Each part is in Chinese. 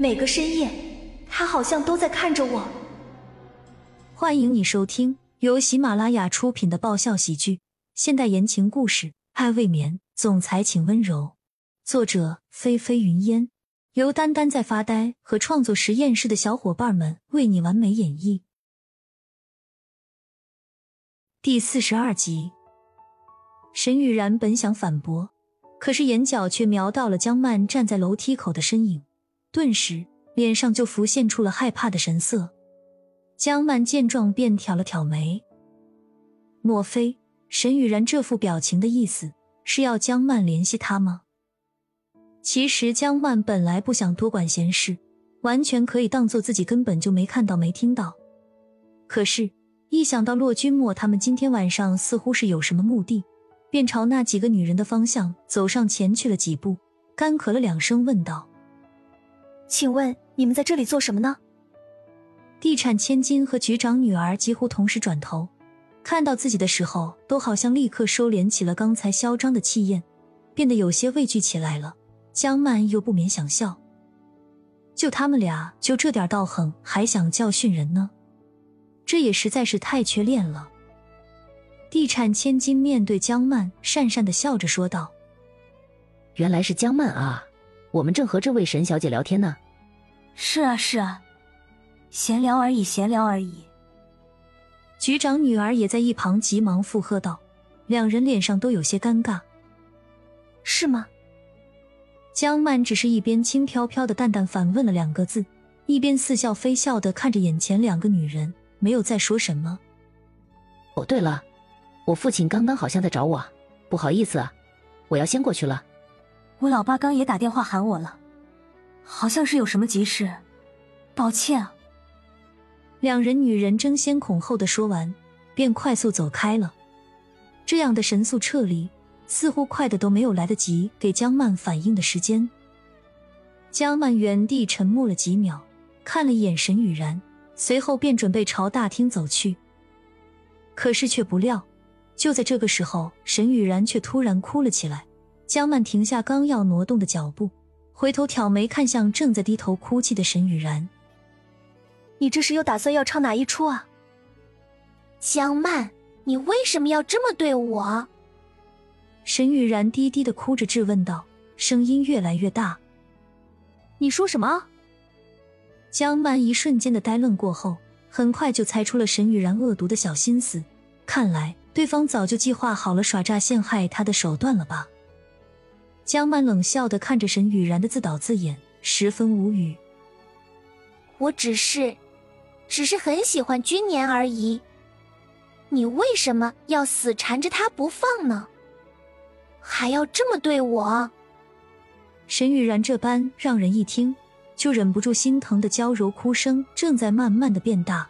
每个深夜，他好像都在看着我。欢迎你收听由喜马拉雅出品的爆笑喜剧、现代言情故事《爱未眠》，总裁请温柔。作者：菲菲云烟，由丹丹在发呆和创作实验室的小伙伴们为你完美演绎。第四十二集，沈雨然本想反驳，可是眼角却瞄到了江曼站在楼梯口的身影，顿时脸上就浮现出了害怕的神色。江曼见状便挑了挑眉，莫非沈雨然这副表情的意思是要江曼联系他吗？其实江曼本来不想多管闲事，完全可以当做自己根本就没看到、没听到，可是。一想到骆君墨他们今天晚上似乎是有什么目的，便朝那几个女人的方向走上前去了几步，干咳了两声，问道：“请问你们在这里做什么呢？”地产千金和局长女儿几乎同时转头，看到自己的时候，都好像立刻收敛起了刚才嚣张的气焰，变得有些畏惧起来了。江曼又不免想笑：就他们俩，就这点道行，还想教训人呢？这也实在是太缺练了。地产千金面对江曼，讪讪的笑着说道：“原来是江曼啊，我们正和这位沈小姐聊天呢。”“是啊，是啊，闲聊而已，闲聊而已。”局长女儿也在一旁急忙附和道，两人脸上都有些尴尬。“是吗？”江曼只是一边轻飘飘的淡淡反问了两个字，一边似笑非笑的看着眼前两个女人。没有再说什么。哦，对了，我父亲刚刚好像在找我，不好意思啊，我要先过去了。我老爸刚也打电话喊我了，好像是有什么急事，抱歉啊。两人女人争先恐后的说完，便快速走开了。这样的神速撤离，似乎快的都没有来得及给江曼反应的时间。江曼原地沉默了几秒，看了一眼沈雨然。随后便准备朝大厅走去，可是却不料，就在这个时候，沈雨然却突然哭了起来。江曼停下刚要挪动的脚步，回头挑眉看向正在低头哭泣的沈雨然：“你这是又打算要唱哪一出啊？”江曼，你为什么要这么对我？沈雨然低低的哭着质问道，声音越来越大：“你说什么？”江曼一瞬间的呆愣过后，很快就猜出了沈雨然恶毒的小心思。看来对方早就计划好了耍诈陷害他的手段了吧？江曼冷笑的看着沈雨然的自导自演，十分无语。我只是，只是很喜欢君年而已。你为什么要死缠着他不放呢？还要这么对我？沈雨然这般让人一听。就忍不住心疼的娇柔哭声正在慢慢的变大，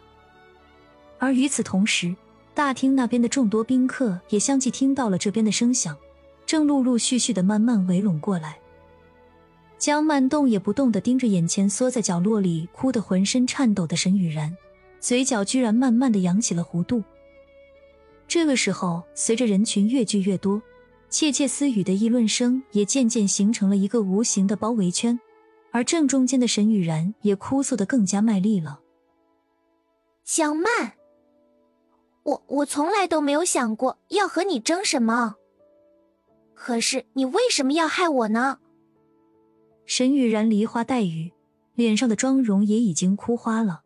而与此同时，大厅那边的众多宾客也相继听到了这边的声响，正陆陆续续的慢慢围拢过来。江曼动也不动的盯着眼前缩在角落里哭得浑身颤抖的沈雨然，嘴角居然慢慢的扬起了弧度。这个时候，随着人群越聚越多，窃窃私语的议论声也渐渐形成了一个无形的包围圈。而正中间的沈雨然也哭诉的更加卖力了。江曼，我我从来都没有想过要和你争什么，可是你为什么要害我呢？沈雨然梨花带雨，脸上的妆容也已经哭花了。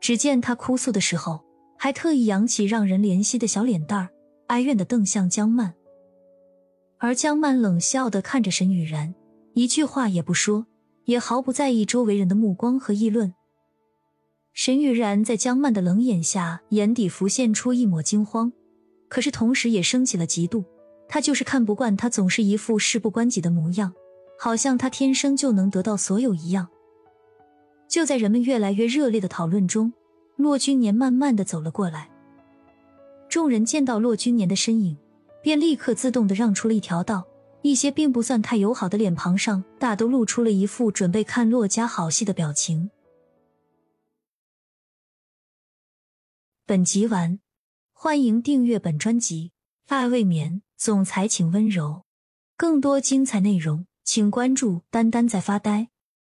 只见她哭诉的时候，还特意扬起让人怜惜的小脸蛋儿，哀怨的瞪向江曼。而江曼冷笑的看着沈雨然，一句话也不说。也毫不在意周围人的目光和议论。沈雨然在江曼的冷眼下，眼底浮现出一抹惊慌，可是同时也升起了嫉妒。他就是看不惯他总是一副事不关己的模样，好像他天生就能得到所有一样。就在人们越来越热烈的讨论中，骆君年慢慢的走了过来。众人见到骆君年的身影，便立刻自动的让出了一条道。一些并不算太友好的脸庞上，大都露出了一副准备看骆家好戏的表情。本集完，欢迎订阅本专辑《爱未眠》，总裁请温柔。更多精彩内容，请关注“丹丹在发呆”。